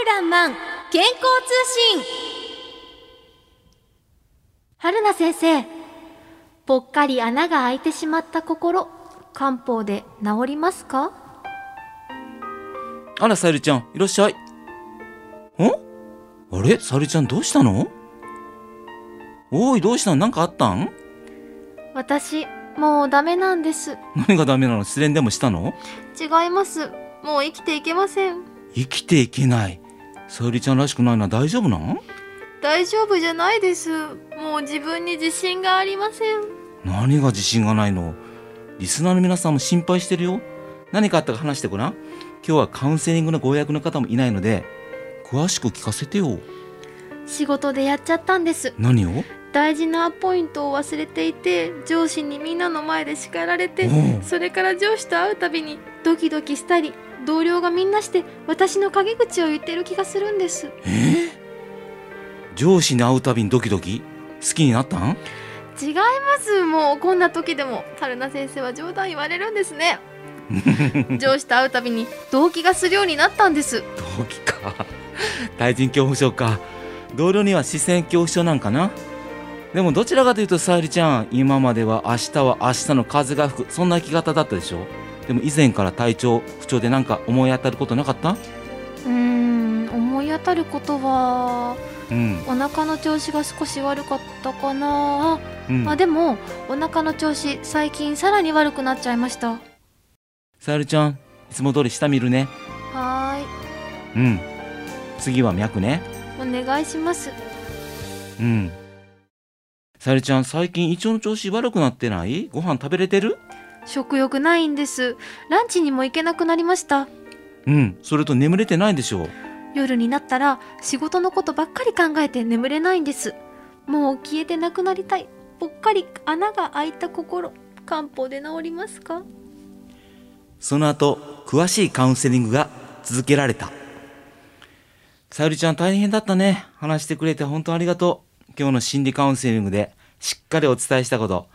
るらんまん健康通信。春菜先生ぽっかり穴が開いてしまった心漢方で治りますか？あら、さゆりちゃん、いらっしゃい。ん？あれ？さゆりちゃんどうしたの？おい、どうしたの？なんかあったん？私もうダメなんです。何がダメなの？失恋でもしたの？違います。もう生きていけません。生きていけない。さゆりちゃんらしくないのは大丈夫なん？大丈夫じゃないです。もう自分に自信がありません。何が自信がないの？リスナーの皆さんも心配してるよ。何かあったか話してごらん。今日はカウンセリングのご予約の方もいないので、詳しく聞かせてよ。仕事でやっちゃったんです。何を？大事なポイントを忘れていて上司にみんなの前で叱られておうそれから上司と会うたびにドキドキしたり同僚がみんなして私の陰口を言ってる気がするんです。え？ー上司に会うたびにドキドキ？好きになったん？違います。もうこんな時でも春菜先生は冗談言われるんですね。上司と会うたびに動機がするようになったんです。動機か。対人恐怖症か。同僚には視線恐怖症なんかな？でもどちらかというとさゆりちゃん今までは明日は明日の風が吹くそんな生き方だったでしょ？でも以前から体調不調でなんか思い当たることなかった？うーん思い当たることはうん。お腹の調子が少し悪かったかな。うん。あでもお腹の調子最近さらに悪くなっちゃいました。さゆりちゃんいつも通り下見るね。はうん。次は脈ね。お願いします。うんさゆりちゃん最近胃腸の調子悪くなってない？ご飯食べれてる？食欲ないんです。ランチにも行けなくなりました。うんそれと眠れてないでしょ夜になったら仕事のことばっかり考えて眠れないんです。もう消えてなくなりたい。ぽっかり穴が開いた心。漢方で治りますか？その後、詳しいカウンセリングが続けられた。さゆりちゃん大変だったね。話してくれて本当ありがとう。今日の心理カウンセリングでしっかりお伝えしたこと。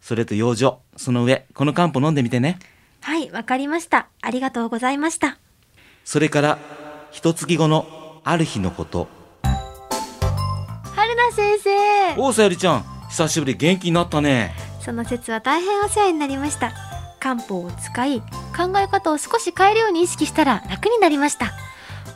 それと養生。その上、この漢方飲んでみてね。はいわかりましたありがとうございましたそれから、一月後のある日のこと。春菜先生おう、さゆりちゃん。久しぶり元気になったね。その説は大変お世話になりました漢方を使い考え方を少し変えるように意識したら楽になりました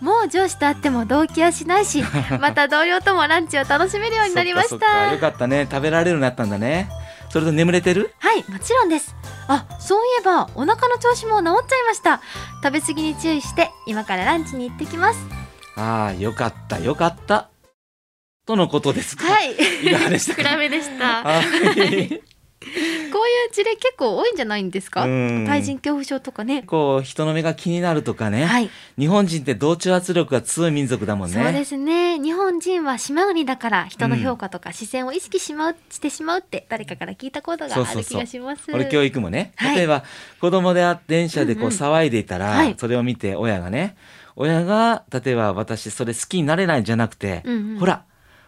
もう上司と会っても動機はしないし また同僚ともランチを楽しめるようになりましたよかったね。食べられるようになったんだね。それと眠れてる？はいもちろんですあそういえばお腹の調子も治っちゃいました食べ過ぎに注意して今からランチに行ってきますああ、よかった、よかった。とのことですか。はいいかがでしたか？暗めでしたこはい。ういう事例結構多いんじゃないんですか？うん。対人恐怖症とかね。こう人の目が気になるとかね、はい。日本人って同調圧力が強い民族だもんね。そうですね。日本人は島国だから人の評価とか視線を意識しまう、してしまうって誰かから聞いたことがある気がします。俺教育もね、はい。例えば子供であ電車でこううんうん。騒いでいたら、はい。それを見て親がね親が例えば私それ好きになれないんじゃなくて、うんうん。ほら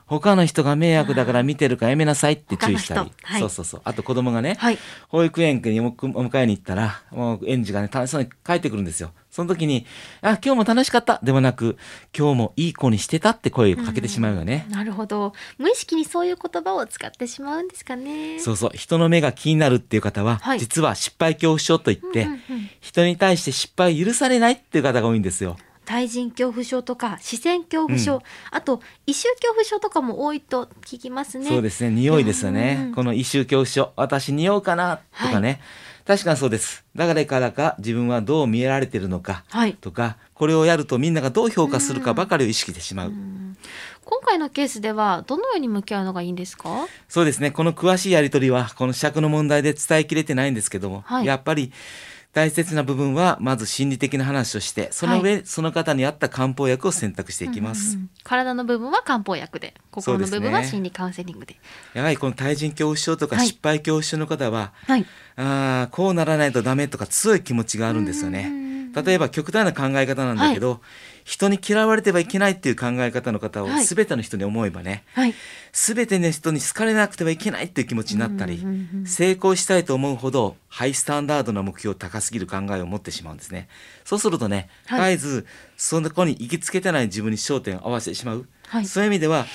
他の人が迷惑だから見てるからやめなさいって注意したりはいそうそうそうあと子供がね、はい保育園にお迎えに行ったら、もう園児がね、楽しそうに帰ってくるんですよ。その時に、あ、今日も楽しかったではなく、今日もいい子にしてたって声をかけてしまうよね。なるほど無意識にそういう言葉を使ってしまうんですかねそうそう。人の目が気になるっていう方は、はい実は失敗恐怖症といって、うんうんうん人に対して失敗を許されないっていう方が多いんですよ。対人恐怖症とか視線恐怖症、うんあと異臭恐怖症とかも多いと聞きますねそうですね。匂いですようねん。この異臭恐怖症。私匂うかなとかね。確かにそうです。誰からか自分はどう見えられてるのかはいとか、これをやるとみんながどう評価するかばかりを意識してしまう。今回のケースではどのように向き合うのがいいんですか？そうですね。この詳しいやりとりは、この尺の問題で伝えきれてないんですけども、はいやっぱり大切な部分は、まず心理的な話をして、その上、その方に合った漢方薬を選択していきます。うんうんうん。体の部分は漢方薬で心の部分は心理カウンセリングで。やはりこの対人恐怖症とかはい。失敗恐怖症の方は、はい。ああ、こうならないとダメとか強い気持ちがあるんですよね。例えば極端な考え方なんだけど、人に嫌われてはいけないっていう考え方の方をはい。全ての人に思えばね、はい。全ての人に好かれなくてはいけないっていう気持ちになったり、成功したいと思うほどハイスタンダードな目標高すぎる考えを持ってしまうんですね。そうするとね、はい。絶えずその子に行きつけてない自分に焦点を合わせてしまう、はい。そういう意味では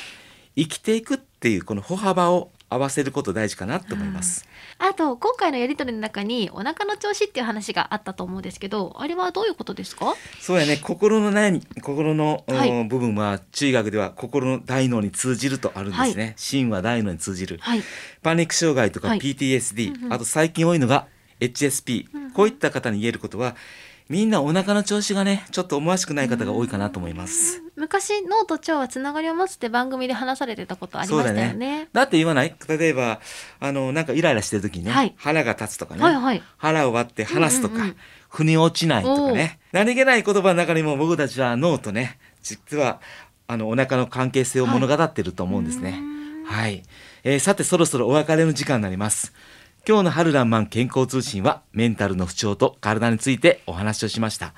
生きていくっていうこの歩幅を合わせること大事かなと思います。あと今回のやり取りの中にお腹の調子っていう話があったと思うんですけどあれはどういうことですか？そうやね。心の悩み心の、はい。うん部分は中医学では心の大脳に通じるとあるんですね。心は大脳に通じる。はい。パニック障害とかはい。PTSD、うんうん。あと最近多いのが HSP、うんうん。こういった方に言えることはみんなお腹の調子がねちょっと思わしくない方が多いかなと思います。昔脳と腸はつながりを持つって番組で話されてたことありましたよね。だって言わない？例えばあのなんかイライラしてる時にね、はい。腹が立つとかね、はいはい。腹を割って話すとか、うんうんうん。腑に落ちないとかね。何気ない言葉の中にも僕たちは脳とね実はあのお腹の関係性を物語ってると思うんですね。はい、えーさてそろそろお別れの時間になります。今日の春らんまん健康通信はメンタルの不調と体についてお話をしました。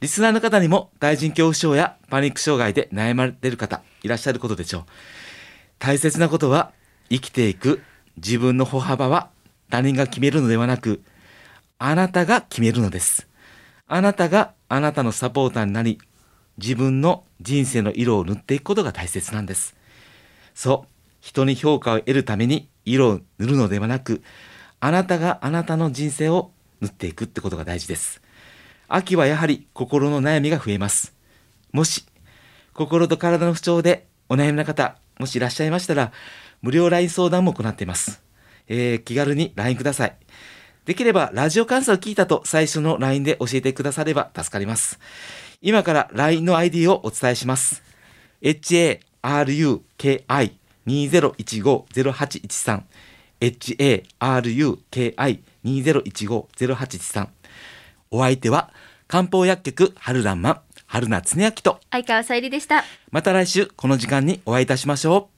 リスナーの方にも対人恐怖症やパニック障害で悩まれている方いらっしゃることでしょう。大切なことは生きていく自分の歩幅は他人が決めるのではなくあなたが決めるのです。あなたがあなたのサポーターになり自分の人生の色を塗っていくことが大切なんです。そう、人に評価を得るために色を塗るのではなく、あなたがあなたの人生を塗っていくってことが大事です。秋はやはり心の悩みが増えます。もし、心と体の不調でお悩みの方、もしいらっしゃいましたら、無料 LINE 相談も行っています。えー気軽に LINE ください。できれば、ラジオ監査を聞いたと最初の LINE で教えてくだされば助かります。今から LINE の ID をお伝えします。hark haruki2015-0813 haruki2015-0813 お相手は漢方薬局春らんまん春名恒明と。相川さゆりでした。また来週この時間にお会いいたしましょう。